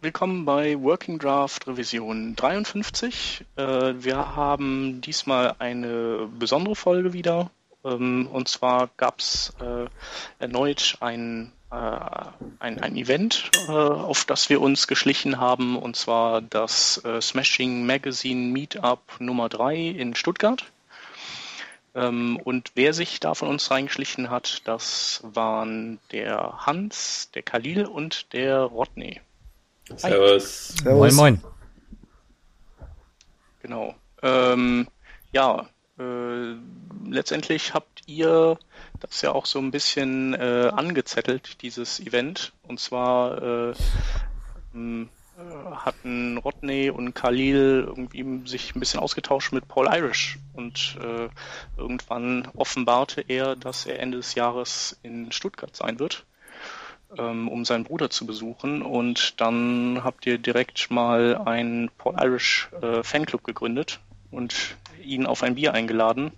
willkommen bei Working Draft Revision 53. Äh, wir haben diesmal eine besondere Folge wieder. Ähm, und zwar gab es äh, erneut ein, äh, ein, ein Event, auf das wir uns geschlichen haben, und zwar das Smashing Magazine Meetup Nummer 3 in Stuttgart. Ähm, und wer sich da von uns reingeschlichen hat, das waren der Hans, der Khalil und der Rodney. Servus. Servus. Moin, moin. Genau. Ähm, ja, äh, letztendlich habt ihr das ja auch so ein bisschen äh, angezettelt, dieses Event. Und zwar äh, ähm, äh, hatten Rodney und Khalil irgendwie sich ein bisschen ausgetauscht mit Paul Irish und äh, irgendwann offenbarte er, dass er Ende des Jahres in Stuttgart sein wird ähm, um seinen Bruder zu besuchen. Und dann habt ihr direkt mal einen Paul Irish äh, Fanclub gegründet und ihn auf ein Bier eingeladen.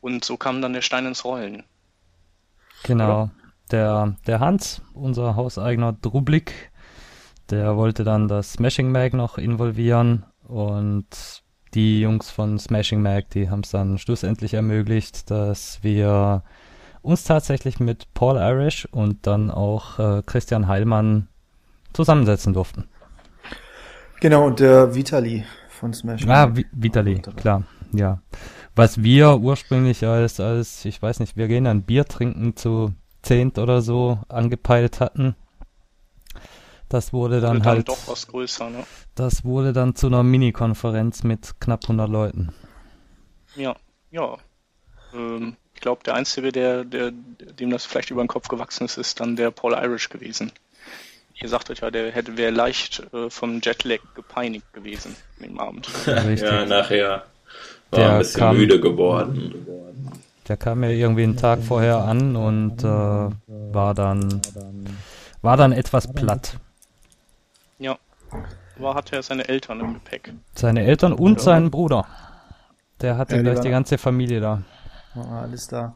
Und so kam dann der Stein ins Rollen. Genau. Der, der Hans, unser hauseigener Drublik, der wollte dann das Smashing Mag noch involvieren und die Jungs von Smashing Mag, die haben es dann schlussendlich ermöglicht, dass wir uns tatsächlich mit Paul Irish und dann auch äh, Christian Heilmann zusammensetzen durften. Genau, und der Vitali von Smash. Ah, Vi Vitali, klar, ja. Was wir ursprünglich als, als, ich weiß nicht, wir gehen ein Bier trinken zu zehnt oder so angepeilt hatten. Das wurde dann, dann halt. doch was größer, ne? Das wurde dann zu einer Mini-Konferenz mit knapp 100 Leuten. Ja, ja. Ähm, glaube, der Einzige, der, der, dem das vielleicht über den Kopf gewachsen ist, ist dann der Paul Irish gewesen. Ihr sagtet ja, der hätte wäre leicht äh, vom Jetlag gepeinigt gewesen im Abend. ja, nachher war der ein bisschen kam, müde geworden. Der kam ja irgendwie einen Tag vorher an und äh, war dann war dann etwas platt. Ja, aber hatte er seine Eltern im Gepäck. Seine Eltern und seinen Bruder. Der hatte ja, gleich die ganze Familie da. Ah, alles da.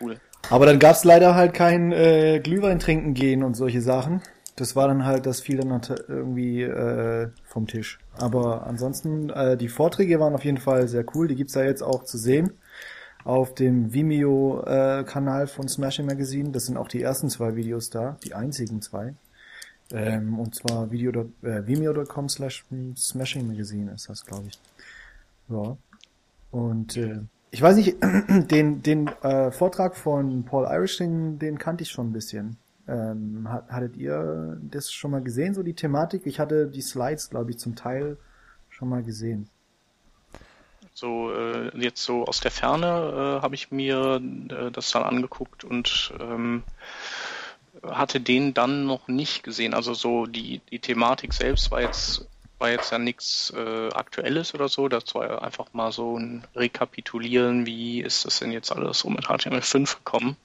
Cool. Aber dann gab's leider halt kein äh, Glühwein trinken gehen und solche Sachen. Das war dann halt, das fiel dann irgendwie äh, vom Tisch. Aber ansonsten, äh, die Vorträge waren auf jeden Fall sehr cool. Die gibt's da jetzt auch zu sehen auf dem Vimeo-Kanal äh, von Smashing Magazine. Das sind auch die ersten zwei Videos da, die einzigen zwei. Ähm, und zwar video. Äh, vimeo.com slash Smashing Magazine ist das, glaube ich. Ja. Und äh, ich weiß nicht, den, den äh, Vortrag von Paul Irish, den, den kannte ich schon ein bisschen. Ähm, hattet ihr das schon mal gesehen, so die Thematik? Ich hatte die Slides, glaube ich, zum Teil schon mal gesehen. So, äh, jetzt so aus der Ferne äh, habe ich mir äh, das dann angeguckt und ähm, hatte den dann noch nicht gesehen. Also so die, die Thematik selbst war jetzt war jetzt ja nichts äh, Aktuelles oder so. Das war ja einfach mal so ein Rekapitulieren, wie ist das denn jetzt alles so mit HTML5 gekommen.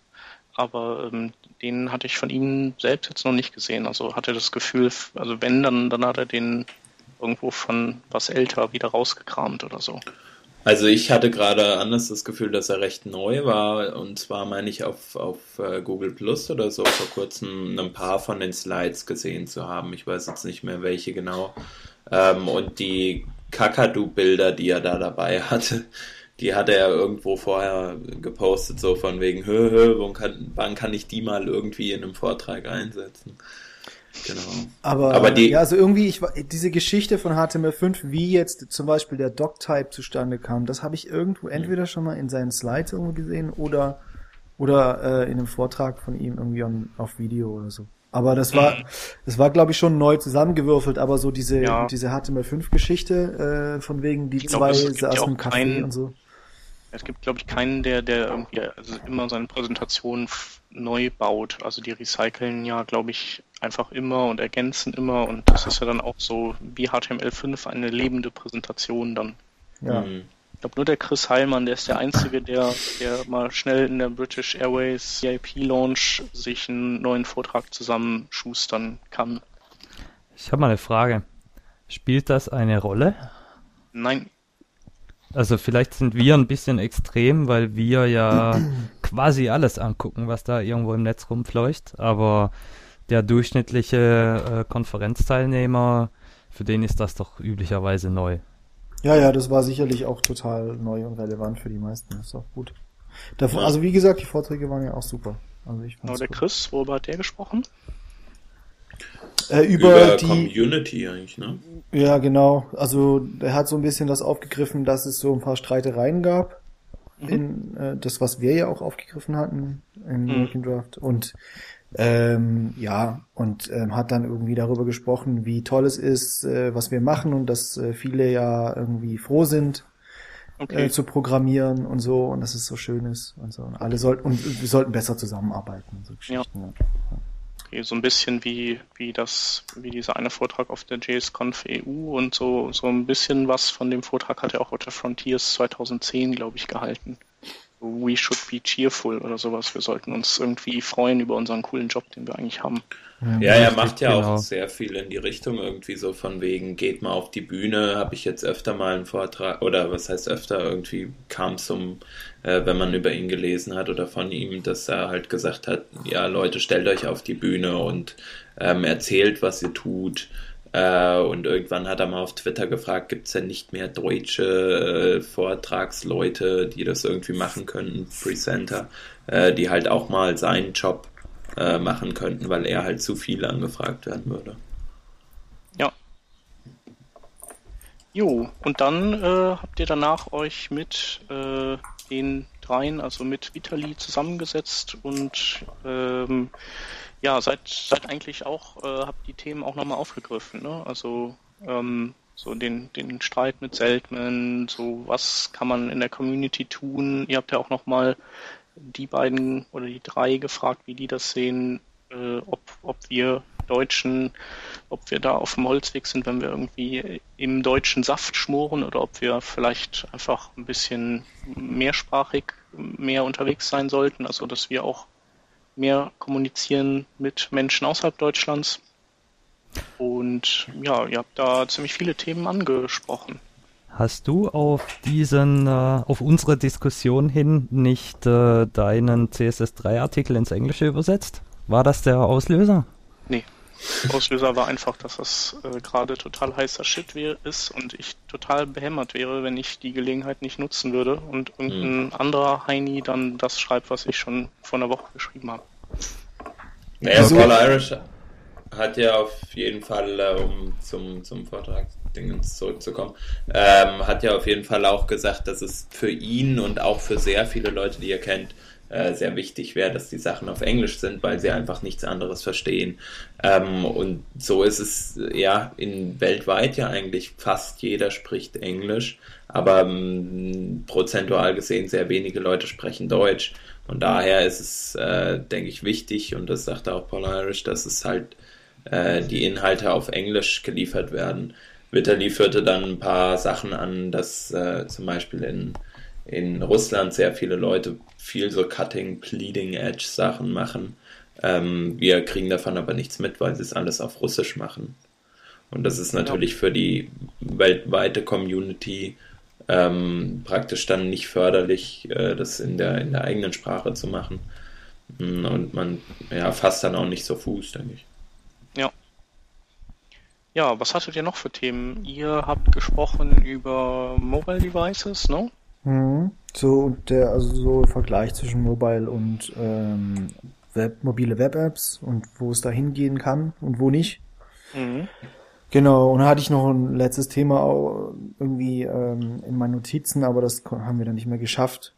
Aber ähm, den hatte ich von Ihnen selbst jetzt noch nicht gesehen. Also hatte das Gefühl, also wenn, dann, dann hat er den irgendwo von was älter wieder rausgekramt oder so. Also ich hatte gerade anders das Gefühl, dass er recht neu war. Und zwar meine ich auf, auf äh, Google Plus oder so vor kurzem ein paar von den Slides gesehen zu haben. Ich weiß jetzt nicht mehr welche genau. Ähm, und die Kakadu-Bilder, die er da dabei hatte, die hatte er irgendwo vorher gepostet, so von wegen, hö, hö, wann kann, wann kann ich die mal irgendwie in einem Vortrag einsetzen? Genau. Aber, Aber die, ja, also irgendwie, ich, diese Geschichte von HTML5, wie jetzt zum Beispiel der Doctype zustande kam, das habe ich irgendwo entweder schon mal in seinen Slides irgendwo gesehen oder, oder äh, in einem Vortrag von ihm irgendwie on, auf Video oder so. Aber das war, mhm. das war, glaube ich, schon neu zusammengewürfelt, aber so diese, ja. diese HTML5-Geschichte, äh, von wegen die ich zwei glaub, saßen im Café keinen, und so. Es gibt, glaube ich, keinen, der, der irgendwie also immer seine Präsentation neu baut. Also die recyceln ja, glaube ich, einfach immer und ergänzen immer und das ist ja dann auch so wie HTML5 eine lebende Präsentation dann. Ja. Mhm glaube nur der Chris Heilmann, der ist der Einzige, der, der mal schnell in der British Airways CIP Launch sich einen neuen Vortrag zusammenschustern kann. Ich habe mal eine Frage. Spielt das eine Rolle? Nein. Also vielleicht sind wir ein bisschen extrem, weil wir ja quasi alles angucken, was da irgendwo im Netz rumfleucht, aber der durchschnittliche äh, Konferenzteilnehmer, für den ist das doch üblicherweise neu. Ja, ja, das war sicherlich auch total neu und relevant für die meisten. Das ist auch gut. Davon, ja. Also wie gesagt, die Vorträge waren ja auch super. Also ich genau, der gut. Chris, worüber hat der gesprochen? Äh, über, über die Community eigentlich, ne? Ja, genau. Also er hat so ein bisschen das aufgegriffen, dass es so ein paar Streitereien gab. Mhm. In äh, das, was wir ja auch aufgegriffen hatten in mhm. Working Draft. Und ähm, ja, und ähm, hat dann irgendwie darüber gesprochen, wie toll es ist, äh, was wir machen und dass äh, viele ja irgendwie froh sind, okay. äh, zu programmieren und so und dass es so schön ist und so. Und alle sollten und wir sollten besser zusammenarbeiten. So. Ja. ja so ein bisschen wie, wie das, wie dieser eine Vortrag auf der JSConf EU und so, so ein bisschen was von dem Vortrag hat er auch auf der Frontiers 2010, glaube ich, gehalten. We should be cheerful oder sowas. Wir sollten uns irgendwie freuen über unseren coolen Job, den wir eigentlich haben. Ja, er macht ja genau. auch sehr viel in die Richtung irgendwie so von wegen, geht mal auf die Bühne, habe ich jetzt öfter mal einen Vortrag, oder was heißt öfter, irgendwie kam es um, äh, wenn man über ihn gelesen hat oder von ihm, dass er halt gesagt hat, ja Leute, stellt euch auf die Bühne und ähm, erzählt, was ihr tut. Äh, und irgendwann hat er mal auf Twitter gefragt, gibt es denn nicht mehr deutsche äh, Vortragsleute, die das irgendwie machen könnten, Presenter, äh, die halt auch mal seinen Job äh, machen könnten, weil er halt zu viel angefragt werden würde. Ja. Jo, und dann äh, habt ihr danach euch mit äh, den dreien, also mit Vitali zusammengesetzt und ähm, ja, seid, seid eigentlich auch, äh, habt die Themen auch nochmal aufgegriffen, ne? Also ähm, so den, den Streit mit Seltman, so was kann man in der Community tun. Ihr habt ja auch nochmal die beiden oder die drei gefragt, wie die das sehen, äh, ob, ob wir Deutschen, ob wir da auf dem Holzweg sind, wenn wir irgendwie im deutschen Saft schmoren oder ob wir vielleicht einfach ein bisschen mehrsprachig mehr unterwegs sein sollten, also dass wir auch mehr kommunizieren mit Menschen außerhalb Deutschlands. Und ja, ihr habt da ziemlich viele Themen angesprochen. Hast du auf diesen, äh, auf unsere Diskussion hin nicht äh, deinen CSS3-Artikel ins Englische übersetzt? War das der Auslöser? Nee. Auslöser war einfach, dass das äh, gerade total heißer Shit wär, ist und ich total behämmert wäre, wenn ich die Gelegenheit nicht nutzen würde und irgendein mhm. anderer Heini dann das schreibt, was ich schon vor einer Woche geschrieben habe. Naja, also, Paul Irish hat ja auf jeden Fall, äh, um zum, zum Vortrag Dingens zurückzukommen, ähm, hat ja auf jeden Fall auch gesagt, dass es für ihn und auch für sehr viele Leute, die er kennt, äh, sehr wichtig wäre, dass die Sachen auf Englisch sind, weil sie einfach nichts anderes verstehen. Ähm, und so ist es ja in weltweit ja eigentlich fast jeder spricht Englisch, aber ähm, prozentual gesehen sehr wenige Leute sprechen Deutsch. Und daher ist es, äh, denke ich, wichtig, und das sagte auch Paul Irish, dass es halt äh, die Inhalte auf Englisch geliefert werden. Vitali führte dann ein paar Sachen an, dass äh, zum Beispiel in, in Russland sehr viele Leute viel so Cutting, Pleading Edge Sachen machen. Ähm, wir kriegen davon aber nichts mit, weil sie es alles auf Russisch machen. Und das ist natürlich für die weltweite Community ähm, praktisch dann nicht förderlich, äh, das in der, in der eigenen Sprache zu machen. Und man ja, fasst dann auch nicht so Fuß, denke ich. Ja. Ja, was hattet ihr noch für Themen? Ihr habt gesprochen über Mobile Devices, ne? Mhm. So der also so Vergleich zwischen Mobile und ähm, Web, mobile Web-Apps und wo es da hingehen kann und wo nicht. Mhm. Genau, und da hatte ich noch ein letztes Thema irgendwie ähm, in meinen Notizen, aber das haben wir dann nicht mehr geschafft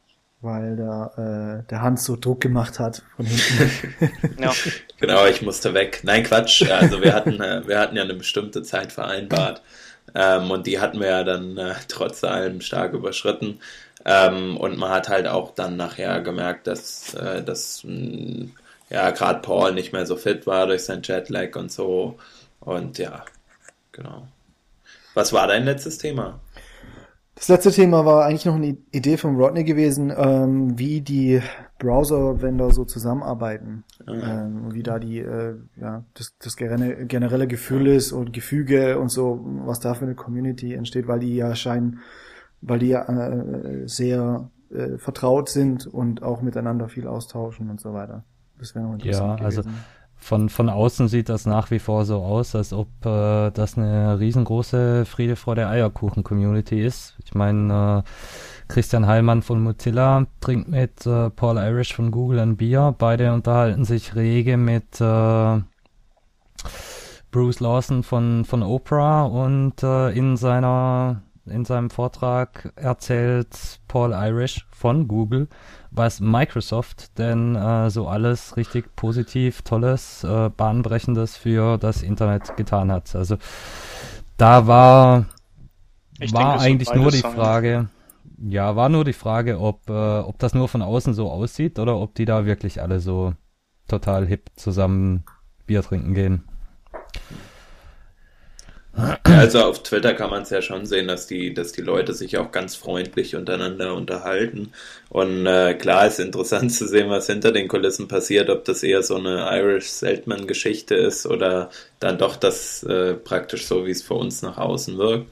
weil da äh, der Hans so Druck gemacht hat von hinten. ja. Genau, ich musste weg. Nein, Quatsch. Also wir hatten, äh, wir hatten ja eine bestimmte Zeit vereinbart ähm, und die hatten wir ja dann äh, trotz allem stark überschritten. Ähm, und man hat halt auch dann nachher gemerkt, dass, äh, dass mh, ja gerade Paul nicht mehr so fit war durch sein Jetlag und so. Und ja, genau. Was war dein letztes Thema? Das letzte Thema war eigentlich noch eine Idee von Rodney gewesen, ähm, wie die Browser-Vendor so zusammenarbeiten. Mhm. Ähm, wie da die, äh, ja, das, das generelle Gefühl ist und Gefüge und so, was da für eine Community entsteht, weil die ja scheinen, weil die ja äh, sehr äh, vertraut sind und auch miteinander viel austauschen und so weiter. Das wäre noch interessant. Ja, also gewesen. also von, von außen sieht das nach wie vor so aus, als ob äh, das eine riesengroße Friede vor der Eierkuchen-Community ist. Ich meine, äh, Christian Heilmann von Mozilla trinkt mit äh, Paul Irish von Google ein Bier. Beide unterhalten sich rege mit äh, Bruce Lawson von, von Oprah und äh, in seiner in seinem Vortrag erzählt Paul Irish von Google, was Microsoft denn äh, so alles richtig positiv, tolles, äh, bahnbrechendes für das Internet getan hat. Also da war ich war denke, eigentlich nur die sagen. Frage, ja, war nur die Frage, ob, äh, ob das nur von außen so aussieht oder ob die da wirklich alle so total hip zusammen Bier trinken gehen. Also auf Twitter kann man es ja schon sehen, dass die, dass die Leute sich auch ganz freundlich untereinander unterhalten. Und äh, klar ist interessant zu sehen, was hinter den Kulissen passiert, ob das eher so eine Irish Seltman-Geschichte ist oder dann doch das äh, praktisch so, wie es für uns nach außen wirkt.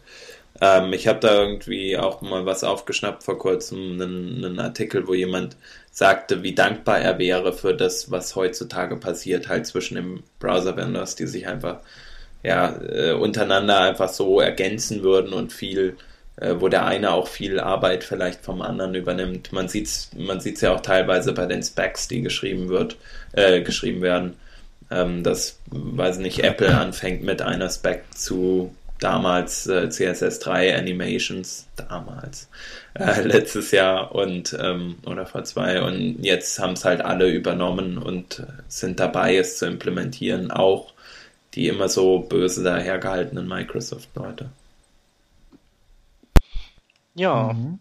Ähm, ich habe da irgendwie auch mal was aufgeschnappt vor kurzem, einen, einen Artikel, wo jemand sagte, wie dankbar er wäre für das, was heutzutage passiert, halt zwischen den Browser-Vendors, die sich einfach ja, äh, untereinander einfach so ergänzen würden und viel, äh, wo der eine auch viel Arbeit vielleicht vom anderen übernimmt. Man sieht's, man sieht's ja auch teilweise bei den Specs, die geschrieben wird, äh, geschrieben werden, ähm, dass, weiß nicht, Apple anfängt mit einer Spec zu damals äh, CSS3 Animations, damals, äh, letztes Jahr und ähm, oder vor zwei und jetzt haben es halt alle übernommen und sind dabei, es zu implementieren, auch die immer so böse dahergehaltenen Microsoft-Leute. Ja. Mhm.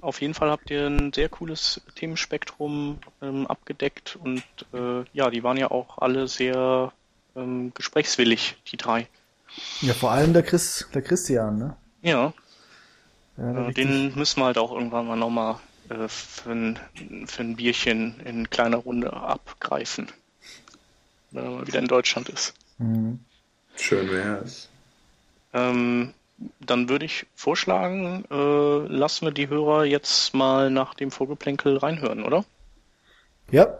Auf jeden Fall habt ihr ein sehr cooles Themenspektrum ähm, abgedeckt und äh, ja, die waren ja auch alle sehr ähm, gesprächswillig, die drei. Ja, vor allem der Chris, der Christian, ne? Ja. ja äh, den müssen wir halt auch irgendwann mal nochmal äh, für, ein, für ein Bierchen in kleiner Runde abgreifen wenn er mal wieder in Deutschland ist. Mhm. Schön wäre es. Ähm, dann würde ich vorschlagen, äh, lassen wir die Hörer jetzt mal nach dem Vorgeplänkel reinhören, oder? Ja.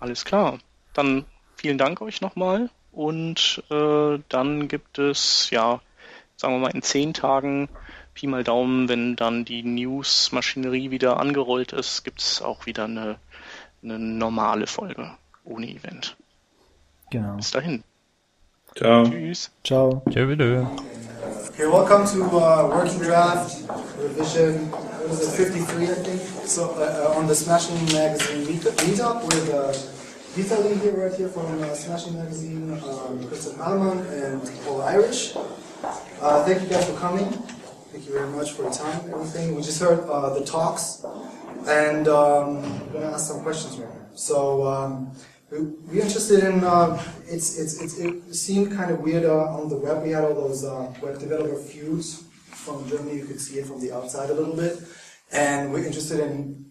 Alles klar. Dann vielen Dank euch nochmal und äh, dann gibt es, ja, sagen wir mal in zehn Tagen, Pi mal Daumen, wenn dann die News-Maschinerie wieder angerollt ist, gibt es auch wieder eine, eine normale Folge ohne Event. Genau. Bis dahin. Ciao. Tschüss. Ciao. Ciao wieder. Okay, welcome to uh, Working Draft revision. What is it, 53, I think? So uh, uh, on the Smashing Magazine meetup with uh, Vitaly here, right here from uh, Smashing Magazine, um, Christian Heilmann and Paul Irish. Uh, thank you guys for coming. Thank you very much for your time and everything. We just heard uh, the talks, and um, we're gonna ask some questions right now. So. Um, we're interested in, uh, it's, it's, it's, it seemed kind of weird uh, on the web. We had all those uh, web developer feuds from Germany. You could see it from the outside a little bit. And we're interested in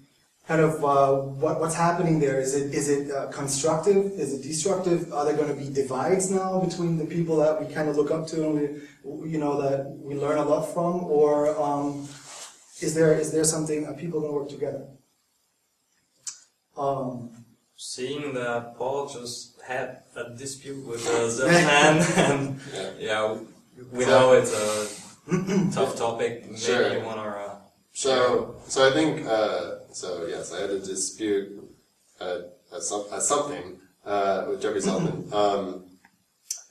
kind of uh, what, what's happening there. Is it, is it uh, constructive? Is it destructive? Are there going to be divides now between the people that we kind of look up to and we, you know, that we learn a lot from? Or um, is, there, is there something, people going to work together? Um, seeing that Paul just had a dispute with uh, Zeldman, and yeah, we know it's a tough topic. Maybe sure. you want to. Uh, so, so I think uh, so. Yes, I had a dispute at, at, some, at something uh, with Jeffrey Zeldman, um,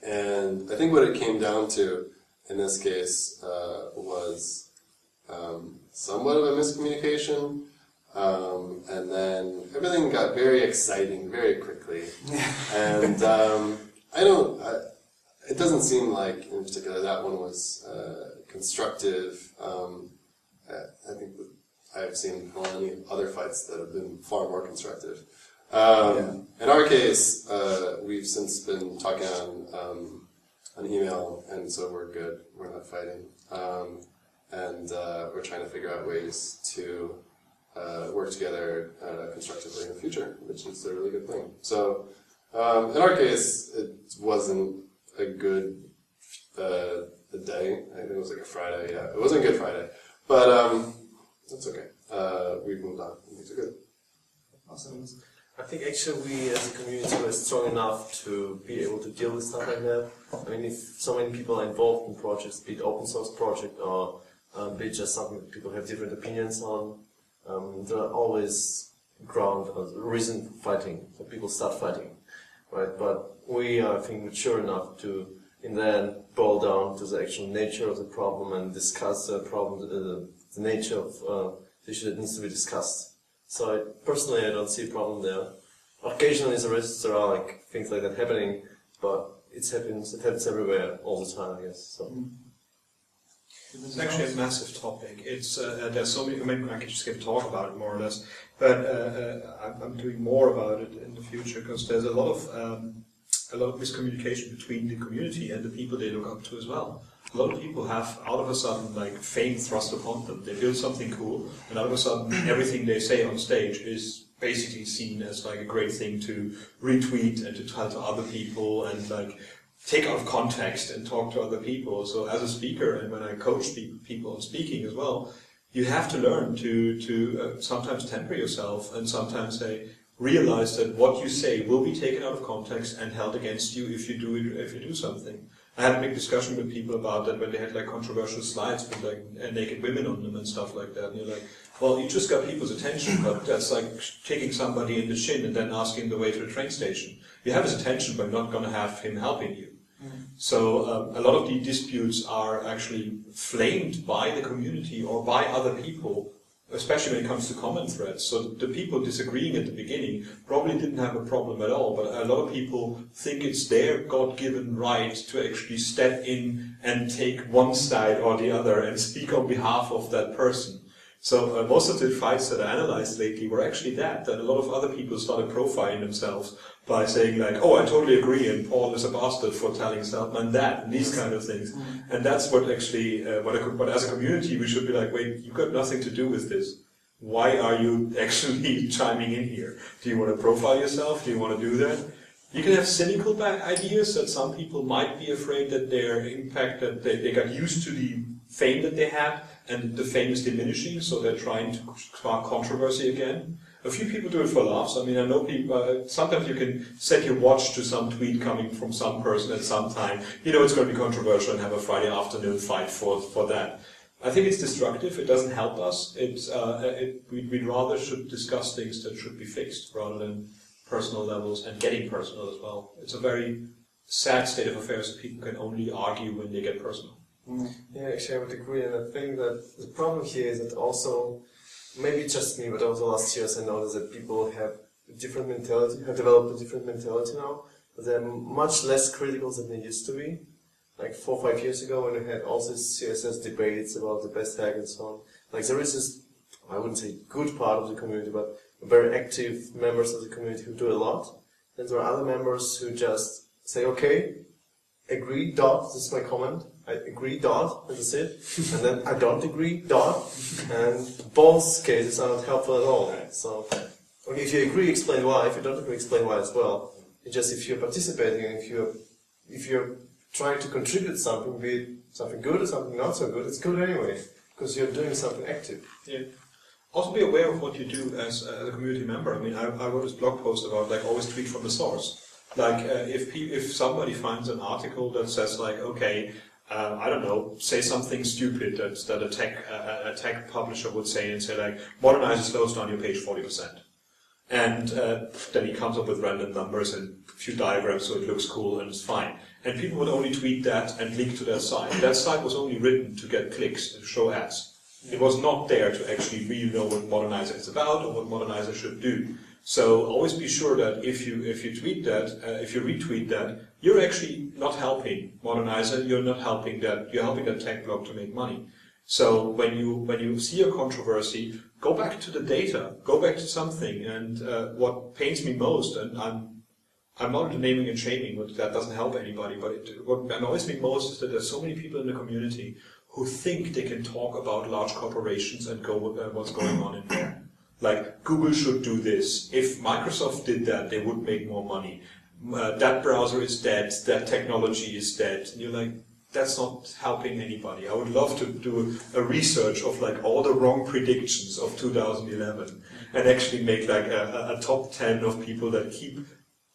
and I think what it came down to in this case uh, was um, somewhat of a miscommunication. Um, and then everything got very exciting very quickly. and um, I don't, I, it doesn't seem like in particular that one was uh, constructive. Um, I, I think I've seen many other fights that have been far more constructive. Um, yeah. In our case, uh, we've since been talking on um, on email, and so we're good. We're not fighting, um, and uh, we're trying to figure out ways to uh, work together uh, constructively in the future, which is a really good thing. So, um, in our case, it wasn't a good uh, day. I think it was like a Friday. Yeah, it wasn't a good Friday, but um, that's okay. Uh, we moved on. Things are good. Awesome. I think actually we as a community were strong enough to be able to deal with stuff like that. I mean, if so many people are involved in projects, be it open source project or um, be it just something that people have different opinions on, um, there are always ground, uh, reason fighting, so people start fighting, right? But we are, I think, mature enough to, in the end, boil down to the actual nature of the problem and discuss the problem, uh, the nature of uh, the issue that needs to be discussed. So I, personally, I don't see a problem there. Occasionally, there are like things like that happening, but it happens it happens everywhere all the time, I guess. So. It's actually a massive topic. It's uh, there's so many. I mean, I could just give a talk about it more or less, but uh, uh, I'm, I'm doing more about it in the future because there's a lot of um, a lot of miscommunication between the community and the people they look up to as well. A lot of people have out of a sudden like fame thrust upon them. They build something cool, and out of a sudden everything they say on stage is basically seen as like a great thing to retweet and to tell to other people and like take out of context and talk to other people. So as a speaker and when I coach people on speaking as well, you have to learn to to uh, sometimes temper yourself and sometimes say realize that what you say will be taken out of context and held against you if you do it if you do something. I had a big discussion with people about that when they had like controversial slides with like naked women on them and stuff like that. And you're like, well, you just got people's attention, but that's like kicking somebody in the shin and then asking the way to the train station. You have his attention, but not going to have him helping you. So um, a lot of the disputes are actually flamed by the community or by other people, especially when it comes to common threads. So the people disagreeing at the beginning probably didn't have a problem at all, but a lot of people think it's their God-given right to actually step in and take one side or the other and speak on behalf of that person. So uh, most of the fights that I analyzed lately were actually that, that a lot of other people started profiling themselves by saying like, oh, I totally agree, and Paul is a bastard for telling Zeldman that, and these kind of things. Mm-hmm. And that's what actually, uh, what, a, what as a community we should be like, wait, you've got nothing to do with this. Why are you actually chiming in here? Do you want to profile yourself? Do you want to do that? You can have cynical ideas that some people might be afraid that their impact, that they, they got used to the fame that they had, and the fame is diminishing, so they're trying to spark controversy again. A few people do it for laughs. I mean, I know people, uh, sometimes you can set your watch to some tweet coming from some person at some time. You know it's going to be controversial and have a Friday afternoon fight for, for that. I think it's destructive. It doesn't help us. It's, uh, it, we'd, we'd rather should discuss things that should be fixed rather than personal levels and getting personal as well. It's a very sad state of affairs. People can only argue when they get personal. Mm. Yeah, actually, I would agree. And I think that the problem here is that also maybe just me, but over the last years I noticed that people have different mentality, have developed a different mentality now. They're much less critical than they used to be. Like four or five years ago when we had all these CSS debates about the best hack and so on. Like there is this, I wouldn't say good part of the community, but very active members of the community who do a lot. And there are other members who just say, okay, agree, dot, this is my comment. I agree, dot, and that's it. and then I don't agree, dot. And both cases are not helpful at all. So, okay, if you agree, explain why. If you don't agree, explain why as well. It's just if you're participating and if you're, if you're trying to contribute something, be it something good or something not so good, it's good anyway. Because you're doing something active. Yeah. Also be aware of what you do as, as a community member. I mean, I, I wrote this blog post about like always tweet from the source. Like uh, if if somebody finds an article that says like, okay, uh, I don't know, say something stupid that that a tech uh, a tech publisher would say and say like, Modernizr slows down your page forty percent, and uh, then he comes up with random numbers and a few diagrams so it looks cool and it's fine. And people would only tweet that and link to that site. That site was only written to get clicks and show ads. It was not there to actually really know what Modernizr is about or what Modernizr should do. So always be sure that if you if you tweet that, uh, if you retweet that, you're actually not helping Modernizr. You're not helping that. You're helping that tech blog to make money. So when you when you see a controversy, go back to the data. Go back to something. And uh, what pains me most, and I'm I'm not naming and shaming, but that doesn't help anybody. But it, what annoys me most is that there's so many people in the community who think they can talk about large corporations and go uh, what's going on in there. Like Google should do this. If Microsoft did that, they would make more money. Uh, that browser is dead. That technology is dead. And you're like, that's not helping anybody. I would love to do a research of like all the wrong predictions of 2011 and actually make like a, a top 10 of people that keep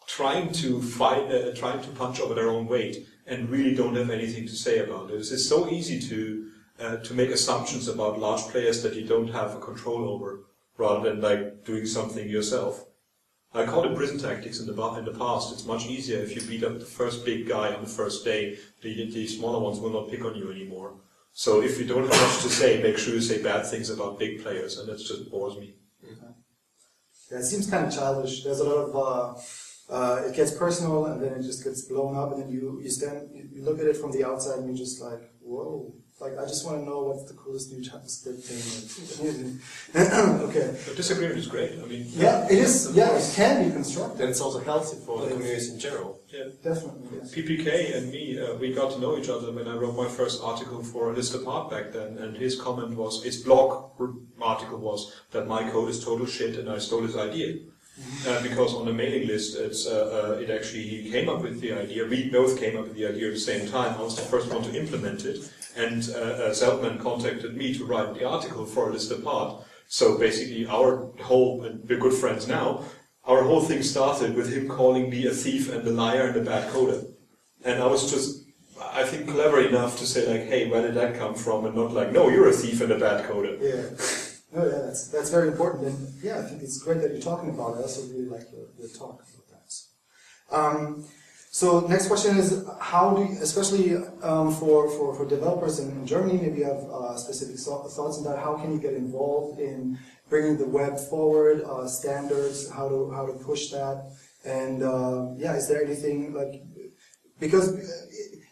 trying to fight, uh, trying to punch over their own weight and really don't have anything to say about it. It's so easy to uh, to make assumptions about large players that you don't have a control over, rather than like doing something yourself. I called it prison tactics in the in the past. It's much easier if you beat up the first big guy on the first day. The, the smaller ones will not pick on you anymore. So if you don't have much to say, make sure you say bad things about big players, and that just bores me. Yeah, it seems kind of childish. There's a lot of uh, uh, it gets personal, and then it just gets blown up, and then you you stand you look at it from the outside, and you're just like, whoa. Like, I just want to know what's the coolest new JavaScript thing. okay. But disagreement is great. I mean, yeah, it is. Yeah, it can be constructive. And it's also healthy for the communities in general. Yeah, definitely. Yes. PPK and me, uh, we got to know each other when I wrote my first article for List Apart back then, and his comment was, his blog article was that my code is total shit and I stole his idea. Uh, because on the mailing list, it's uh, uh, it actually he came up with the idea. We both came up with the idea at the same time. I was the first one to implement it, and uh, uh, Zeldman contacted me to write the article for a list apart. So basically, our whole and we're good friends now. Our whole thing started with him calling me a thief and a liar and a bad coder, and I was just. I think clever enough to say like, "Hey, where did that come from?" and not like, "No, you're a thief and a bad coder." Yeah. No, yeah, that's that's very important, and yeah, I think it's great that you're talking about it. I also really like your, your talk about that. Um, so next question is how do, you, especially um, for, for, for developers in, in Germany, maybe you have uh, specific thoughts on that. How can you get involved in bringing the web forward, uh, standards, how to how to push that, and uh, yeah, is there anything like because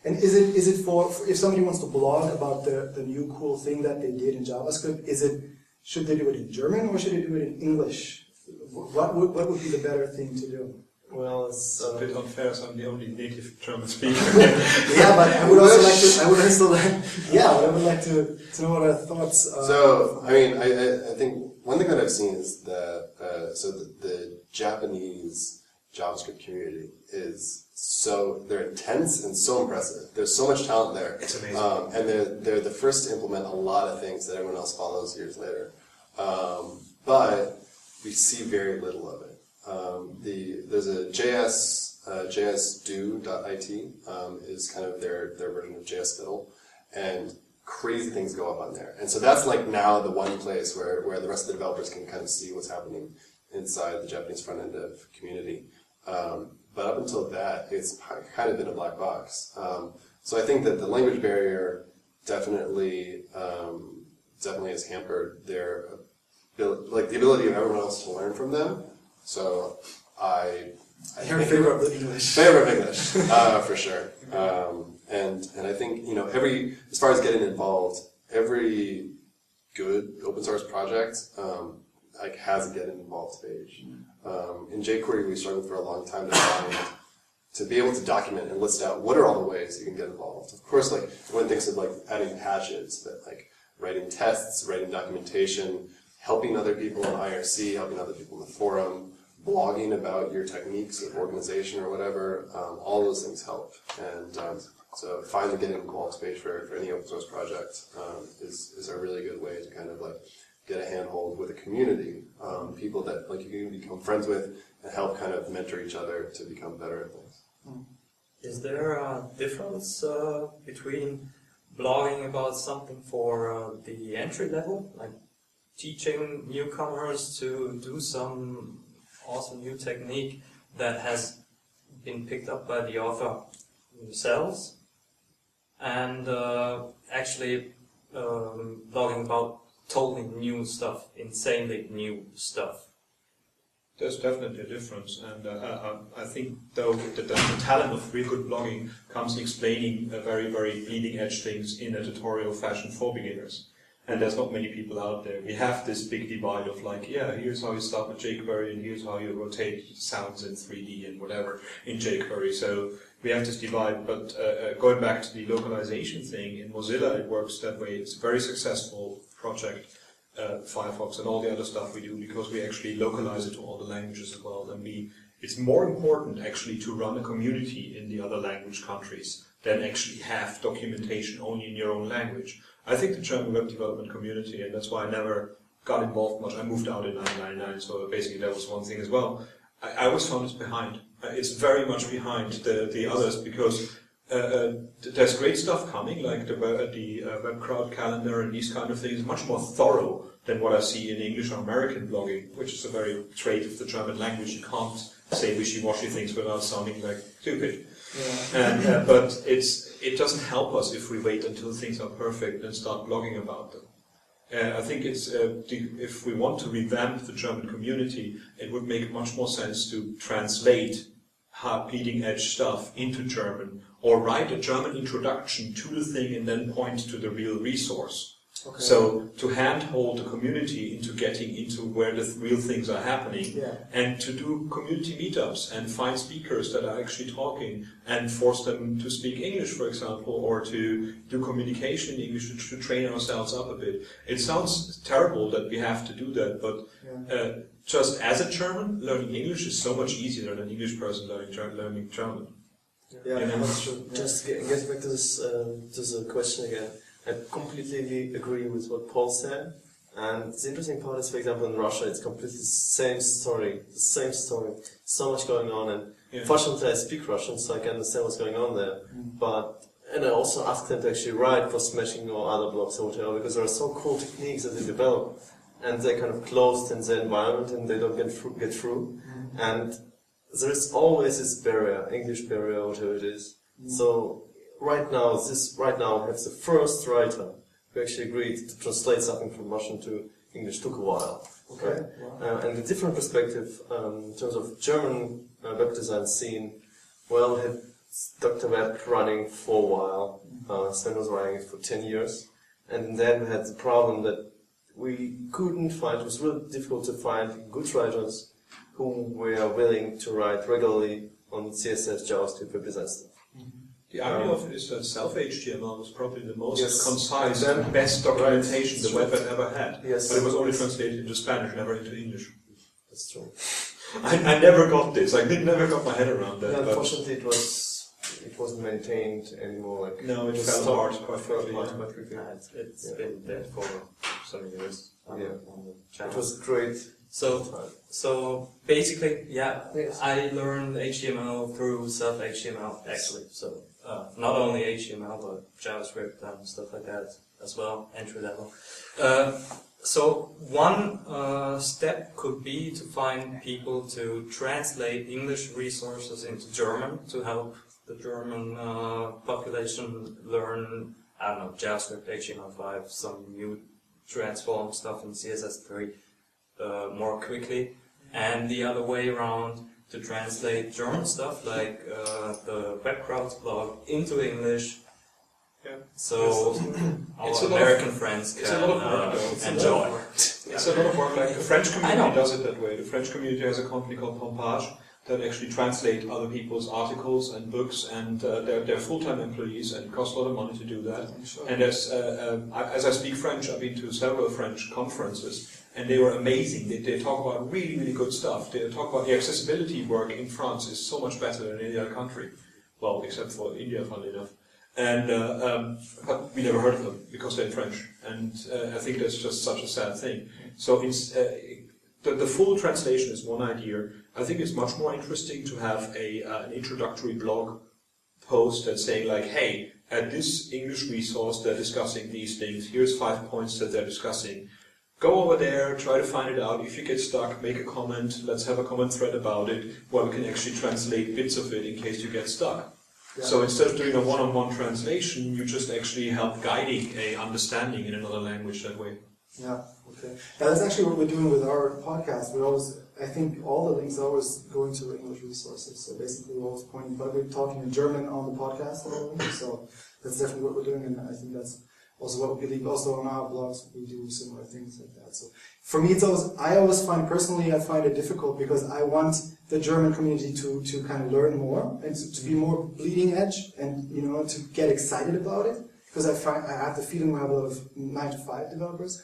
and is it is it for if somebody wants to blog about the the new cool thing that they did in JavaScript, is it should they do it in German or should they do it in English? What would, what would be the better thing to do? Well, it's uh, a bit unfair, so I'm the only native German speaker. yeah, but I would also like to, I would also like, yeah, I would like to, to know what our thoughts are. So, I mean, I, I think one thing that I've seen is that, uh, so the, the Japanese JavaScript community is so they're intense and so impressive. There's so much talent there. It's amazing. Um, and they're they're the first to implement a lot of things that everyone else follows years later. Um, but we see very little of it. Um, the there's a JS uh, jsdo.it um, is kind of their their version of JS Fiddle, and crazy things go up on there. And so that's like now the one place where where the rest of the developers can kind of see what's happening inside the Japanese front end of community. Um, but up until that, it's kind of been a black box. Um, so I think that the language barrier definitely um, definitely has hampered their like the ability of everyone else to learn from them. So I, I you're in favor of English. Favor of English, uh, for sure. Um, and and I think you know every as far as getting involved, every good open source project um, like has a get involved page. Um, in jQuery, we struggled for a long time to find to be able to document and list out what are all the ways you can get involved. Of course, like one thinks of like adding patches, but like writing tests, writing documentation, helping other people in IRC, helping other people in the forum, blogging about your techniques of organization or whatever. Um, all those things help. And um, so the getting involved page for, for any open source project um, is, is a really good way to kind of like get a handhold with a community, um, people that like you can become friends with and help kind of mentor each other to become better at things. Is there a difference uh, between blogging about something for uh, the entry level, like teaching newcomers to do some awesome new technique that has been picked up by the author themselves, and uh, actually um, blogging about totally new stuff, insanely new stuff. There's definitely a difference, and uh, I, I, think though the, the, talent of real good blogging comes in explaining very, very bleeding edge things in a tutorial fashion for beginners. And there's not many people out there. We have this big divide of like, yeah, here's how you start with jQuery, and here's how you rotate sounds in 3D and whatever in jQuery. So we have this divide. But uh, uh, going back to the localization thing in Mozilla, it works that way. It's a very successful project uh, Firefox and all the other stuff we do because we actually localize it to all the languages as well. And we, it's more important actually to run a community in the other language countries than actually have documentation only in your own language. I think the German web development community, and that's why I never got involved much. I moved out in 1999, so basically that was one thing as well. I, I always found it's behind. Uh, It's very much behind the, the others because uh, uh, there's great stuff coming, like the, web- the uh, Webkrauts calendar and these kind of things, much more thorough than what I see in English or American blogging, which is a very trait of the German language. You can't say wishy-washy things without sounding like stupid. And, uh, but it's, it doesn't help us if we wait until things are perfect and start blogging about them. Uh, I think it's uh, if we want to revamp the German community, it would make much more sense to translate hard bleeding edge stuff into German or write a German introduction to the thing and then point to the real resource. Okay. So to handhold the community into getting into where the th- real things are happening Yeah. and to do community meetups and find speakers that are actually talking and force them to speak English, for example, or to do communication in English to, to train ourselves up a bit. It sounds terrible that we have to do that, but Yeah. uh, just as a German, learning English is so much easier than an English person learning, Ger- learning German. Yeah, You know? that's true. Just get, getting back to this, um, to the question again, I completely agree with what Paul said. And the interesting part is, for example, in Russia, it's completely the same story, the same story. So much going on, and Yeah. fortunately, I speak Russian, so I can understand what's going on there. Mm. But and I also ask them to actually write for Smashing or other blogs or whatever, because there are so cool techniques that they develop, and they're kind of closed in their environment, and they don't get through. Get through. Mm. And there is always this barrier, English barrier, whatever it is. Mm. So right now, this right now has the first writer who actually agreed to translate something from Russian to English. Took a while. Okay. Uh, and a different perspective um, in terms of German uh, web design scene. Well, had Dr. Web running for a while. Uh, Sven was running it for ten years, and then we had the problem that we couldn't find. It was really difficult to find good writers who were willing to write regularly on CSS, JavaScript, web design stuff. The irony of it is that self-HTML was probably the most Yes. concise And then- best documentation Right. the web had ever had. Yes. But it was only translated into Spanish, never into English. That's true. I, I never got this. I did- never got my head around that. Yeah, but unfortunately, it was it wasn't maintained anymore. Like No, it was fell stopped- apart quite fell quickly, apart yeah. quite quickly. Yeah, it's, it's been dead for some years. um, Yeah. It was great. So, so basically, yeah, I learned HTML through self HTML actually. So uh, not only HTML but JavaScript and stuff like that as well, entry level. Uh, so one uh, step could be to find people to translate English resources into German to help the German uh, population learn, I don't know, JavaScript, HTML5, some new transform stuff in CSS3 uh, more quickly, and the other way around to translate German stuff like uh, the Webkrauts blog into English. Yeah. So our It's a lot of- American friends it's can a lot of work, uh, though. It's a lot enjoy. of It's a lot of work. Like the French community does it that way. The French community has a company called Pompage that actually translate other people's articles and books, and uh, they're, they're full-time employees, and it costs a lot of money to do that. And as uh, um, I, as I speak French, I've been to several French conferences, and they were amazing. They, they talk about really, really good stuff. They talk about the accessibility work in France is so much better than any other country. Well, except for India, funnily enough. And uh, um, but we never heard of them because they're French, and uh, I think that's just such a sad thing. So uh, the, the full translation is one idea. I think it's much more interesting to have a uh, an introductory blog post that's saying like, hey, at this English resource they're discussing these things. Here's five points that they're discussing. Go over there, try to find it out. If you get stuck, make a comment. Let's have a comment thread about it, where we can actually translate bits of it in case you get stuck. So instead of doing a one-on-one translation, you just actually help guiding a understanding in another language that way. Yeah, okay. Yeah, that's actually what we're doing with our podcast. We always, I think all the links are always going to English resources. So basically, we're always pointing, but we're talking in German on the podcast. So that's definitely what we're doing, and I think that's also what we believe. Also on our blogs, we do similar things like that. So for me, it's always, I always find personally, I find it difficult because I want the German community to, to kind of learn more and to, to be more bleeding edge and, you know, to get excited about it. Because I find, I have the feeling we have a lot of nine to five developers.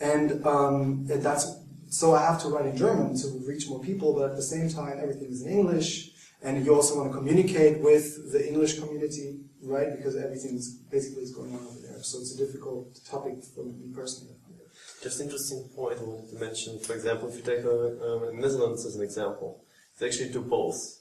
And um, that's so I have to write in German to reach more people, but at the same time, everything is in English, and you also want to communicate with the English community right? Because everything is basically is going on over there. So it's a difficult topic for me personally. Just interesting point I wanted to mention. For example, if you take um, Netherlands as an example, they actually do both.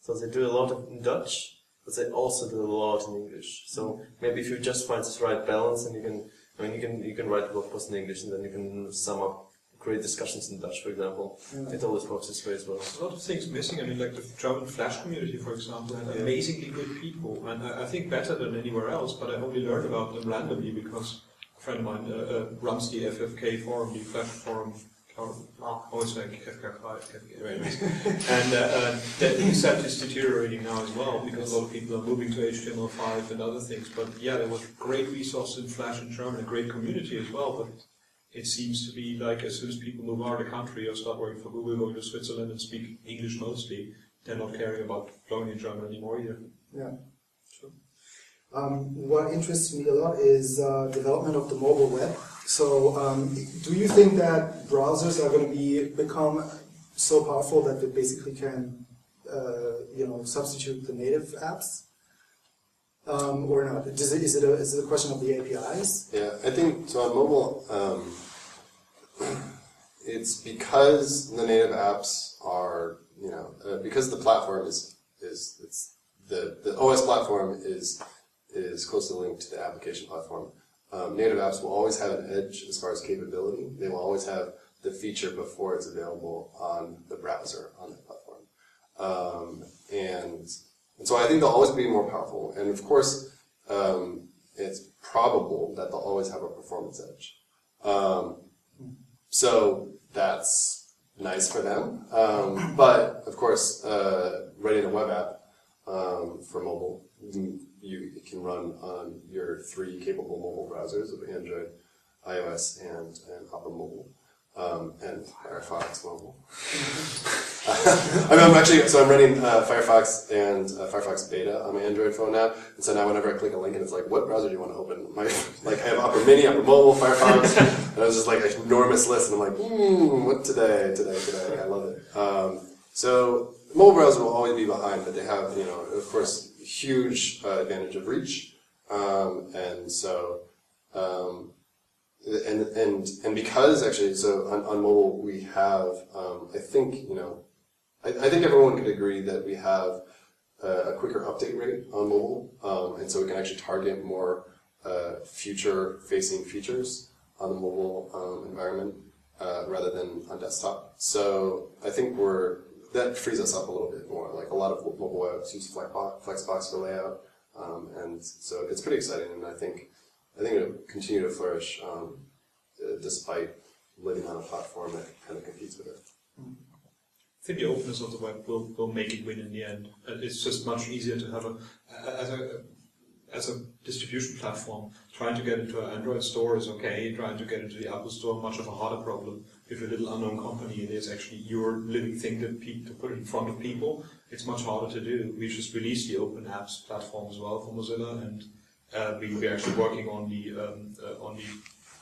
So they do a lot of, in Dutch, but they also do a lot in English. So maybe if you just find this right balance, and you can, I mean, you can you can write post in English, and then you can sum up great discussions in Dutch, for example. Yeah. It always works this way as well. There's a lot of things missing. I mean, like the German Flash community, for example, had Yeah. amazingly good people, and I, I think better than anywhere else. But I only learned about them randomly because a friend of mine uh, uh, runs the FFK forum, the Flash forum. forum. Oh, it's like FFK5. FFK, anyways. and uh, uh, that he said it's deteriorating now as well because a lot of people are moving to HTML5 and other things. But yeah, there was great resources in Flash in German, a great community as well. But it seems to be like as soon as people move out of the country or start working for Google, going to Switzerland and speak English mostly, they're not caring about learning German anymore either. Yeah. Um, what interests me a lot is uh, development of the mobile web. So, um, do you think that browsers are going to be become so powerful that they basically can, uh, you know, substitute the native apps, um, or not? Is it, is it a is it a question of the APIs? Yeah, I think so on mobile, um, it's because the native apps are, you know, uh, because the platform is is it's the the OS platform is is closely linked to the application platform. Um, native apps will always have an edge as far as capability. They will always have the feature before it's available on the browser on the platform. Um, and, and so I think they'll always be more powerful. And of course, um, it's probable that they'll always have a performance edge. Um, so that's nice for them. Um, but of course, uh, writing a web app um, for mobile, you, can run on your three capable mobile browsers of Android, iOS, and, and Opera Mobile. Um, and Firefox Mobile. I mean, I'm actually so I'm running uh, Firefox and uh, Firefox Beta on my Android phone now, and so now whenever I click a link and it's like, "What browser do you want to open?" My like I have Opera Mini, Opera Mobile, Firefox, and it was just like an enormous list, and I'm like, "Hmm, what today? Today? Today?" I love it. Um, so mobile browser will always be behind, but they have you know, of course, huge uh, advantage of reach, um, and so. Um, and and and because actually, so on, on mobile we have, um, I think you know, I, I think everyone could agree that we have uh, a quicker update rate on mobile, um, and so we can actually target more uh, future-facing features on the mobile um, environment uh, rather than on desktop. So I think we're that frees us up a little bit more. Like a lot of mobile apps use Flexbox, Flexbox for layout, um, and so it's pretty exciting. And I think I think it'll continue to flourish um, despite living on a platform that kind of competes with it. I think the openness of the web will, will make it win in the end. Uh, It's just much easier to have a as a as a distribution platform. Trying to get into an Android store is okay. Trying to get into the Apple store much of a harder problem. If you're a little unknown company and it's actually your living thing to, pe- to put in front of people, it's much harder to do. We just released the Open Apps platform as well for Mozilla, and uh, we, we're actually working on the um, uh, on the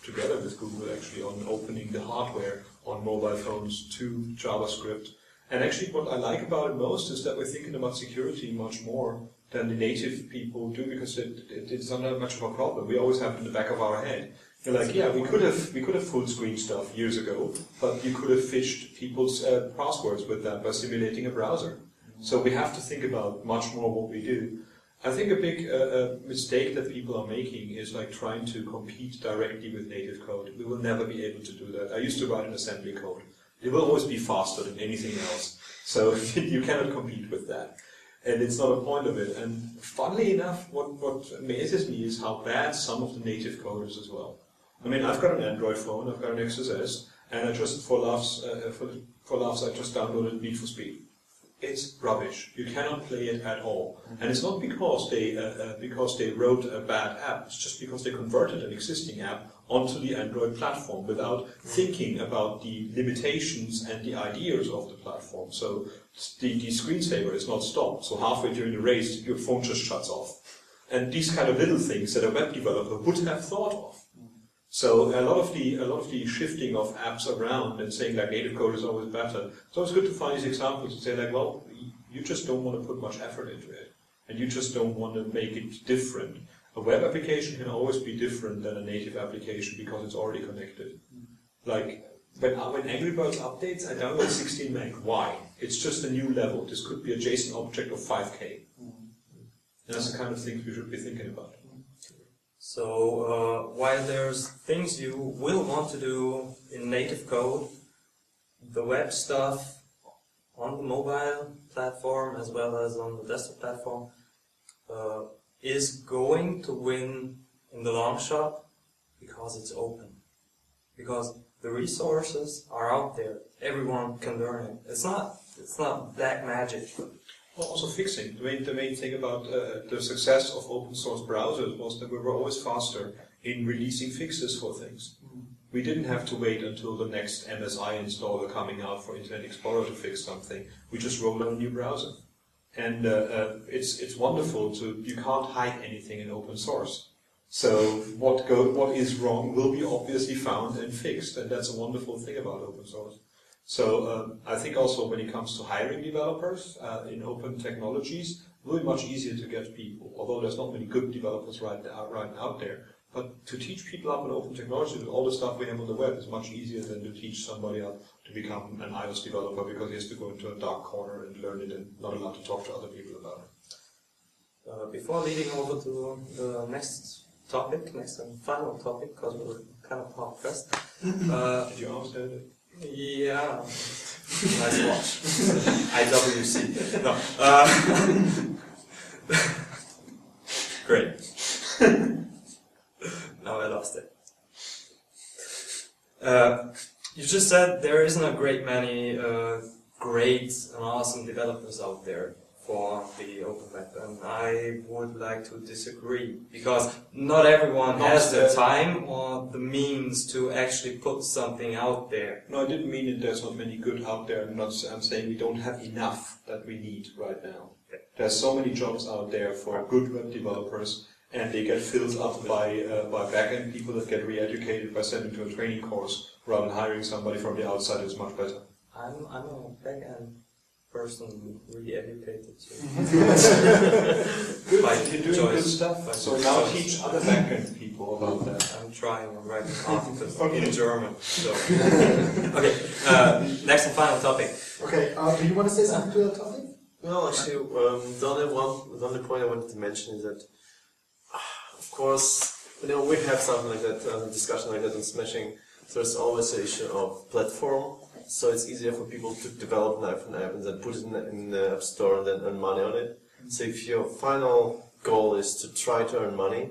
together with Google actually on opening the hardware on mobile phones to JavaScript. And actually, what I like about it most is that we're thinking about security much more than the native people do because it, it, it's not much of a problem. We always have it in the back of our head. You're like, yeah, we could have we could have full screen stuff years ago, but you could have fished people's uh, passwords with that by simulating a browser. So we have to think about much more what we do. I think a big uh, uh, mistake that people are making is like trying to compete directly with native code. We will never be able to do that. I used to write an assembly code. It will always be faster than anything else. So you cannot compete with that. And it's not a point of it. And funnily enough, what, what amazes me is how bad some of the native code is as well. I mean, I've got an Android phone, I've got an Nexus S, and I just, for laughs, uh, for, for laughs, I just downloaded Need for Speed it's rubbish. You cannot play it at all. And it's not because they uh, uh, because they wrote a bad app. It's just because they converted an existing app onto the Android platform without thinking about the limitations and the ideas of the platform. So the, the screensaver is not stopped. So halfway during the race, your phone just shuts off. And these kind of little things that a web developer would have thought of. So a lot of the a lot of the shifting of apps around and saying like native code is always better. It's always good to find these examples and say like, well, you just don't want to put much effort into it. and you just don't want to make it different. A web application can always be different than a native application because it's already connected. Like when, when Angry Birds updates, I download 16 meg. Why? It's just a new level. This could be a JSON object of 5k. And that's the kind of things we should be thinking about. So uh, while there's things you will want to do in native code, the web stuff on the mobile platform as well as on the desktop platform uh, is going to win in the long shot because it's open. Because the resources are out there. Everyone can learn it. It's not it's not black magic. Well, also fixing. The main, the main thing about uh, the success of open source browsers was that we were always faster in releasing fixes for things. We didn't have to wait until the next MSI installer coming out for Internet Explorer to fix something. We just rolled out a new browser. And uh, uh, it's, it's wonderful to, you can't hide anything in open source. So what go, what is wrong will be obviously found and fixed, and that's a wonderful thing about open source. So um, I think also when it comes to hiring developers uh, in open technologies, it will be much easier to get people. Although there's not many good developers right out, right out there, but to teach people up in open technology all the stuff we have on the web is much easier than to teach somebody up to become an iOS developer because he has to go into a dark corner and learn it and not allowed to talk to other people about it. Uh, before leading over to the next topic, next and final topic, because we were kind of hard pressed. Uh, Did you understand it? yeah, nice watch. IWC. No. Uh, great. now I lost it. Uh, you just said there isn't a great many uh, great and awesome developers out there for the open web, and I would like to disagree because not everyone Not has the time or the means to actually put something out there. No, I didn't mean that there's not many good out there. I'm not. I'm saying we don't have enough that we need right now. There's so many jobs out there for good web developers, and they get filled up by uh, by backend people that get re-educated by sending to a training course rather than hiring somebody from the outside who's much better. I'm I'm a back-end person, re-educated. So. Good, By you're doing choice. good stuff. By So now choice. teach other backend people about that. I'm trying. I'm writing articles Okay. in German. So okay. Uh, next and final topic. Okay, uh, do you want to say something to that topic? No, actually, um, the only one, the only point I wanted to mention is that, ah, of course, you know, we have something like that, um, discussion like that on Smashing. So there's always the issue of platform. So it's easier for people to develop an iPhone app and then put it in the, in the App Store and then earn money on it. So if your final goal is to try to earn money,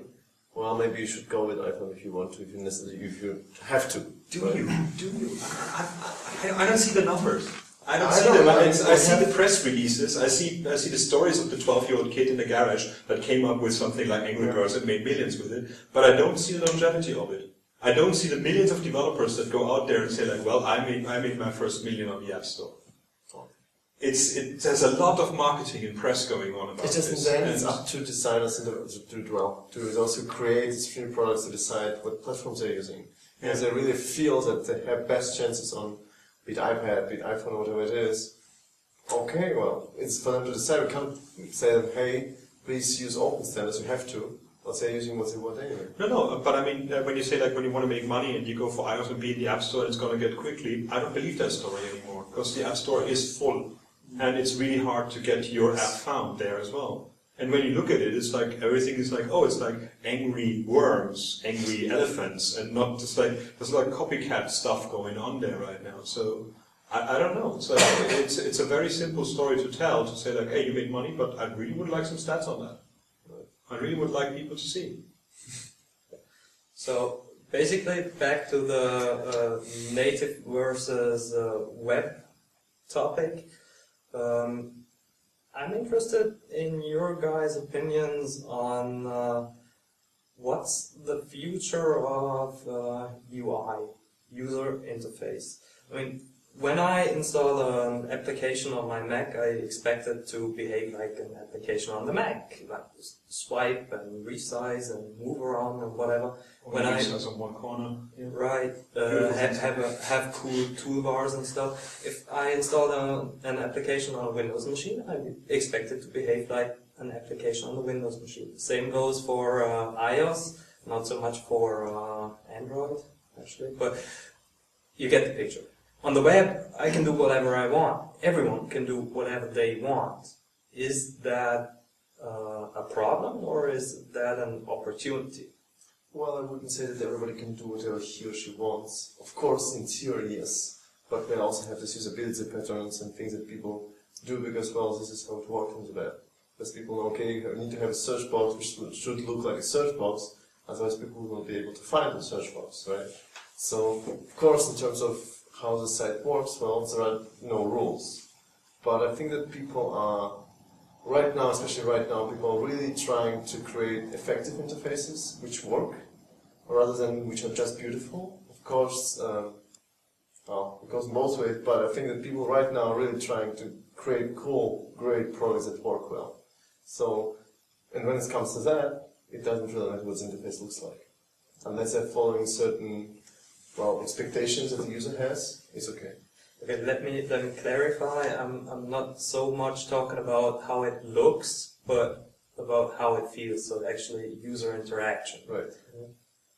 well, maybe you should go with iPhone if you want to, if you necessarily, if you have to. Do you? Do you? I, I, I don't see the numbers. I don't I see don't them. I, I see the press releases. I see I see the stories of the 12-year-old kid in the garage that came up with something like Angry Birds and made millions with it. But I don't see the longevity of it. I don't see the millions of developers that go out there and say like, "Well, I made I made my first million on the App Store." It's it, there's a lot of marketing and press going on about It's just this. then it's up to designers and to, well, to those who create streaming products to decide what platforms they're using. Because they really feel that they have best chances on be it iPad, be it iPhone, or whatever it is. Okay, well, it's for them to decide. We can't say them, hey, please use open standards, you have to. But they're using what they want anyway. No, no, but I mean, uh, when you say like when you want to make money and you go for iOS and be in the App Store it's going to get quickly, I don't believe that story anymore because the App Store is full and it's really hard to get your app found there as well. And when you look at it, it's like everything is like, oh, it's like angry worms, angry elephants, and not just like there's like copycat stuff going on there right now. So I, I don't know. So it's it's a very simple story to tell to say like, hey, you make money, but I really would like some stats on that. I really would like people to see. So basically, back to the uh, native versus uh, web topic. Um, I'm interested in your guys' opinions on uh, what's the future of uh, UI, user interface. I mean, when I install an application on my Mac, I expect it to behave like an application on the Mac, like swipe and resize and move around and whatever. When I on one corner. Right. Uh, have have, a, have cool toolbars and stuff. If I install a, an application on a Windows machine, I expect it to behave like an application on the Windows machine. Same goes for uh, iOS, not so much for uh, Android, actually, but you get the picture. On the web, I can do whatever I want. Everyone can do whatever they want. Is that uh, a problem or is that an opportunity? Well, I wouldn't say that everybody can do whatever he or she wants. Of course, in theory, yes. But we also have these usability patterns and things that people do because, well, this is how it works in the web. Because people, okay, I need to have a search box which should look like a search box, otherwise people will not be able to find the search box, right? So, of course, in terms of how the site works, well, there are no rules. But I think that people are, right now, especially right now, people are really trying to create effective interfaces which work, rather than which are just beautiful. Of course, um, well, it goes both ways, but I think that people right now are really trying to create cool, great products that work well. So, and when it comes to that, it doesn't really matter what the interface looks like. Unless they're following certain, well, expectations that the user has, it's okay. Okay, let me let me clarify. I'm I'm not so much talking about how it looks, but about how it feels. So actually, user interaction. Right.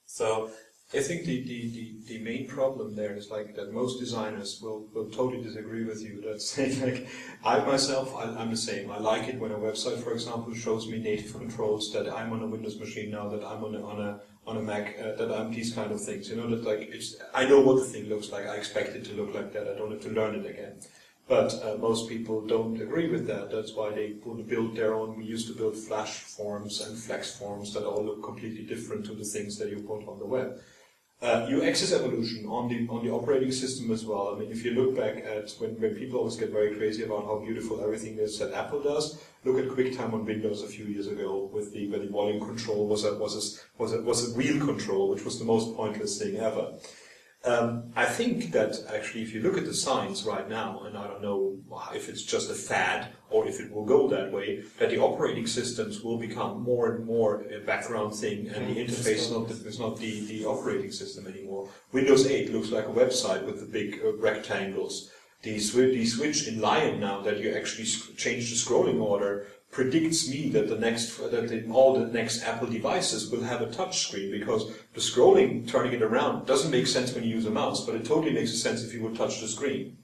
So I think the, the, the, the main problem there is like that most designers will, will totally disagree with you. That saying like, I myself, I, I'm the same. I like it when a website, for example, shows me native controls that I'm on a Windows machine now, that I'm on a, on a, on a Mac, uh, that I'm these kind of things. You know, that like, it's, I know what the thing looks like. I expect it to look like that. I don't have to learn it again. But uh, most people don't agree with that. That's why they build their own. We used to build Flash forms and Flex forms that all look completely different to the things that you put on the web. Uh, UX is evolution on the on the operating system as well. I mean, if you look back at when, when people always get very crazy about how beautiful everything is that Apple does, look at QuickTime on Windows a few years ago with the where the volume control was a was a, was a, was a wheel control, which was the most pointless thing ever. Um, I think that actually, if you look at the science right now, and I don't know if it's just a fad or if it will go that way, that the operating systems will become more and more a background thing, and the interface is not the, is not the, the operating system anymore. Windows 8 looks like a website with the big uh, rectangles. The, the switch in Lion now that you actually sc- change the scrolling order predicts me that the next that the, all the next Apple devices will have a touch screen because the scrolling, turning it around, doesn't make sense when you use a mouse, but it totally makes sense if you would touch the screen.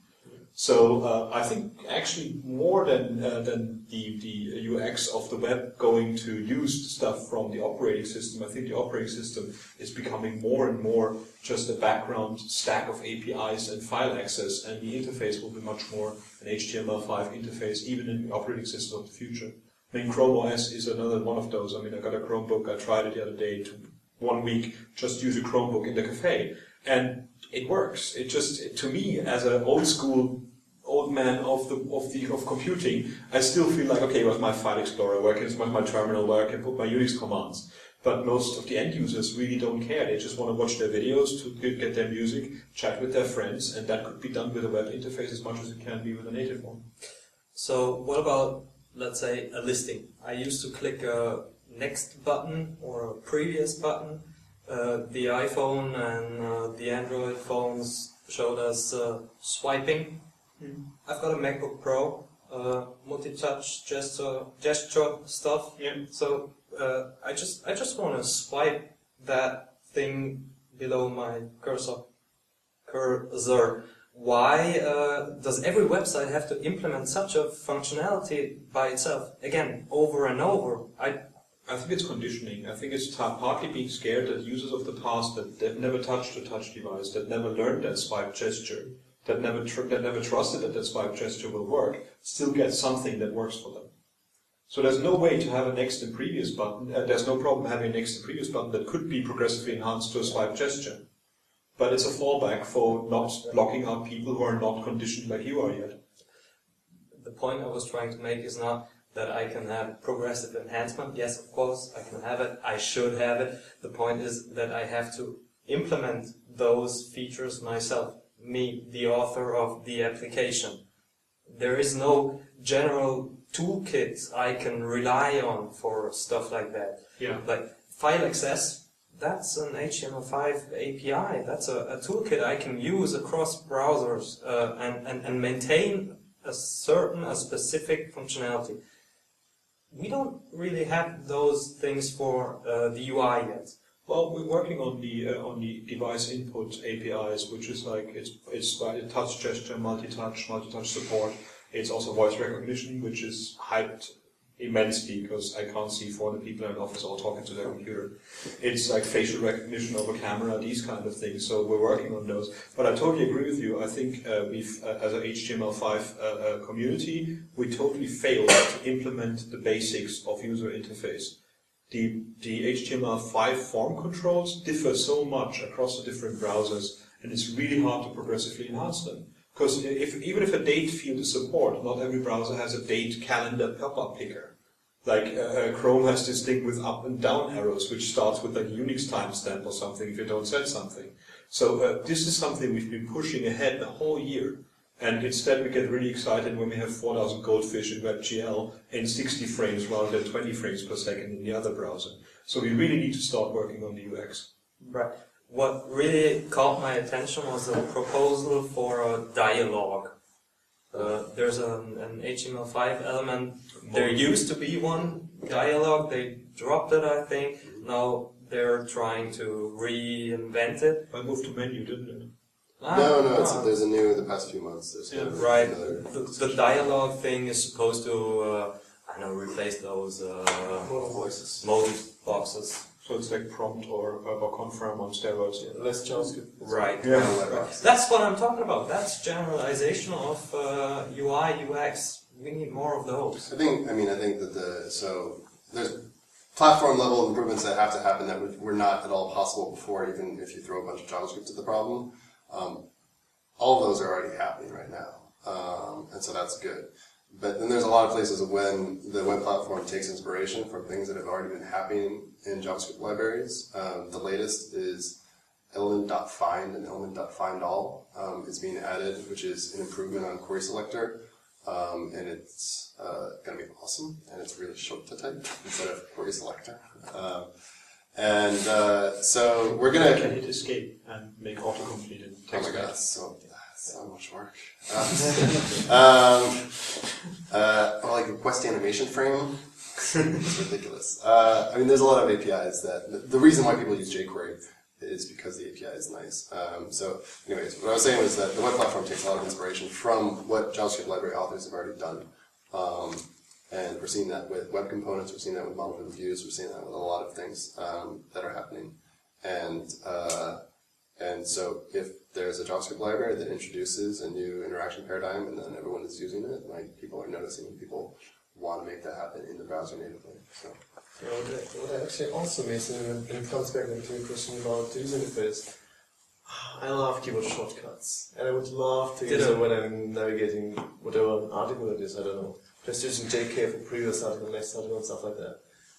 So uh, I think actually more than uh, than the the UX of the web going to use stuff from the operating system, I think the operating system is becoming more and more just a background stack of APIs and file access, and the interface will be much more an HTML5 interface, even in the operating system of the future. I mean, Chrome OS is another one of those. I mean, I got a Chromebook. I tried it the other day. To one week, just use a Chromebook in the cafe, and it works. It just, to me, as an old school old man of the of the of computing, I still feel like okay, where's my file explorer working? Is my, my terminal where I can put my Unix commands? But most of the end users really don't care. They just want to watch their videos to get their music, chat with their friends, and that could be done with a web interface as much as it can be with a native one. So what about, let's say, a listing? I used to click a next button or a previous button. Uh, the iPhone and uh, the Android phones showed us uh, swiping. I've got a MacBook Pro, uh, multi-touch gesture, gesture stuff. Yeah. So uh, I just I just want to swipe that thing below my cursor. Cursor. Why uh, does every website have to implement such a functionality by itself again over and over? I I think it's conditioning. I think it's partly being scared that users of the past that they've never touched a touch device, that never learned that swipe gesture, that never that never trusted that that swipe gesture will work, still get something that works for them. So there's no way to have a next and previous button. Uh, there's no problem having a next and previous button that could be progressively enhanced to a swipe gesture. But it's a fallback for not blocking out people who are not conditioned like you are yet. the point I was trying to make is not that I can have progressive enhancement. Yes, of course, I can have it. I should have it. The point is that I have to implement those features myself. Me, the author of the application. There is no general toolkit I can rely on for stuff like that. Yeah. Like file access, that's an HTML5 API. That's a, a toolkit I can use across browsers uh, and, and, and maintain a certain, a specific functionality. We don't really have those things for uh, the UI yet. Well, we're working on the uh, on the device input APIs, which is like it's it's touch gesture, multi-touch, multi-touch support. It's also voice recognition, which is hyped immensely because I can't see 400 people in an office all talking to their computer. It's like facial recognition over camera, these kind of things. So we're working on those. But I totally agree with you. I think uh, we've, uh, as an HTML5 uh, uh, community, we totally failed to implement the basics of user interface. The, the HTML5 form controls differ so much across the different browsers, and it's really hard to progressively enhance them. Because if, even if a date field is support, not every browser has a date calendar pop-up picker. Like uh, uh, Chrome has this thing with up and down arrows, which starts with like a Unix timestamp or something if you don't set something. So uh, this is something we've been pushing ahead the whole year. And instead we get really excited when we have 4,000 goldfish in WebGL in 60 frames rather than 20 frames per second in the other browser. So we really need to start working on the UX. Right. What really caught my attention was a proposal for a dialogue. Uh, there's an, an HTML5 element. There used to be one dialogue. They dropped it, I think. Now they're trying to reinvent it. I moved to menu, didn't it? Ah, no, no, it's, ah. there's a new, the past few months, there's Yeah, kind of Right. another- The, the dialogue thing is supposed to, uh, I don't know, replace those uh, Modal voices. modal boxes. So it's like prompt or, or confirm on steroids. Yeah. Less JavaScript. Right. Yeah. Kind of lightbox. That's what I'm talking about. That's generalization of uh, UI, UX. We need more of those. I think, I mean, I think that the, so, there's platform level improvements that have to happen that would- were not at all possible before, even if you throw a bunch of JavaScript at the problem. Um, all of those are already happening right now. Um, and so that's good. But then there's a lot of places when the web platform takes inspiration from things that have already been happening in JavaScript libraries. Um, the latest is element.find and element.findAll um, is being added, which is an improvement on query selector. Um, and it's uh, going to be awesome, and it's really short to type instead of query selector. Um, and uh, so we're going can to. hit escape and make autocomplete in Oh my god, so, so much work. Uh, um, uh, or like request animation frame. It's ridiculous. Uh, I mean, there's a lot of APIs that the, reason why people use jQuery is because the API is nice. Um, so, anyways, what I was saying was that the web platform takes a lot of inspiration from what JavaScript library authors have already done. Um, and we're seeing that with web components, we're seeing that with model views, we're seeing that with a lot of things um, that are happening. And uh, and so if there's a JavaScript library that introduces a new interaction paradigm and then everyone is using it, like people are noticing people want to make that happen in the browser natively. So Yeah, what, I, what actually also miss, and it comes back to your question about the user interface. I love keyboard shortcuts, and I would love to use Ditto. them when I'm navigating whatever article it is. I don't know, just using JK for previous article, next article, and stuff like that.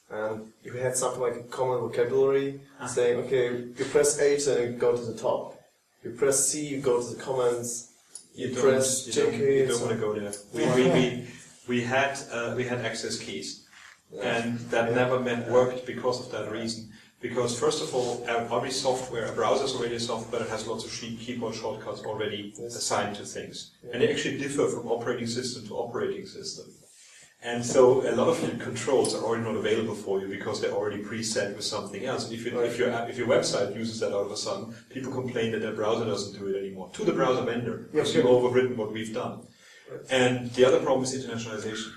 And if you had something like a common vocabulary, ah. saying, okay, you press H and you go to the top. You press C, you go to the comments. You don't, press you don't, JK, you don't want to go there. We, we, we, we had uh, we had access keys, and that never meant worked because of that reason. Because first of all, every software, a browser is already a software that has lots of keyboard shortcuts already Yes. assigned to things, and they actually differ from operating system to operating system. And so a lot of your controls are already not available for you because they're already preset with something else. And if, you, if, your, if your website uses that all of a sudden, people complain that their browser doesn't do it anymore. To the browser vendor, because Yeah, you've overwritten what we've done. And the other problem is internationalization.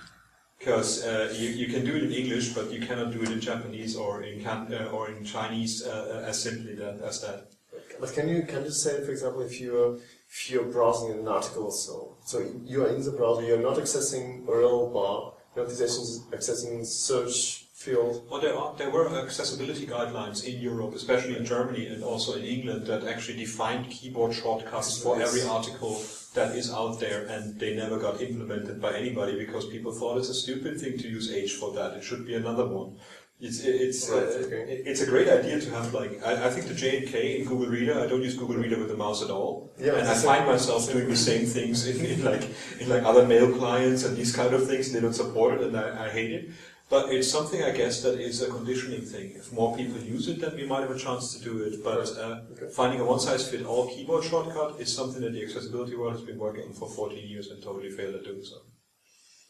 Because uh, you, you can do it in English, but you cannot do it in Japanese or in can, uh, or in Chinese uh, as simply that as that. But can you can you say, for example, if you're if you're browsing an article, so so you are in the browser, you're not accessing URL bar, you're not accessing, accessing search field. Well, there are there were accessibility guidelines in Europe, especially in Germany and also in England, that actually defined keyboard shortcuts for every article that is out there, and they never got implemented by anybody because people thought it's a stupid thing to use H for that. It should be another one. It's it's Right, uh, okay. it's a great idea to have like I, I think the J and K in Google Reader. I don't use Google Reader with the mouse at all, Yeah, and I find myself doing the same things in, in like in like other mail clients and these kind of things. They don't support it, and I, I hate it. But it's something I guess that is a conditioning thing. If more people use it, then we might have a chance to do it. But uh, Okay. finding a one-size-fits-all keyboard shortcut is something that the accessibility world has been working on for 14 years and totally failed at doing so.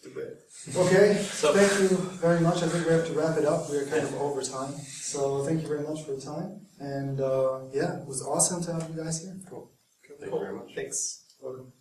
Okay, So- thank you very much. I think we have to wrap it up. We are kind of over time. So thank you very much for your time. And uh, yeah, it was awesome to have you guys here. Cool. cool. Thank you very much. Thanks. Welcome.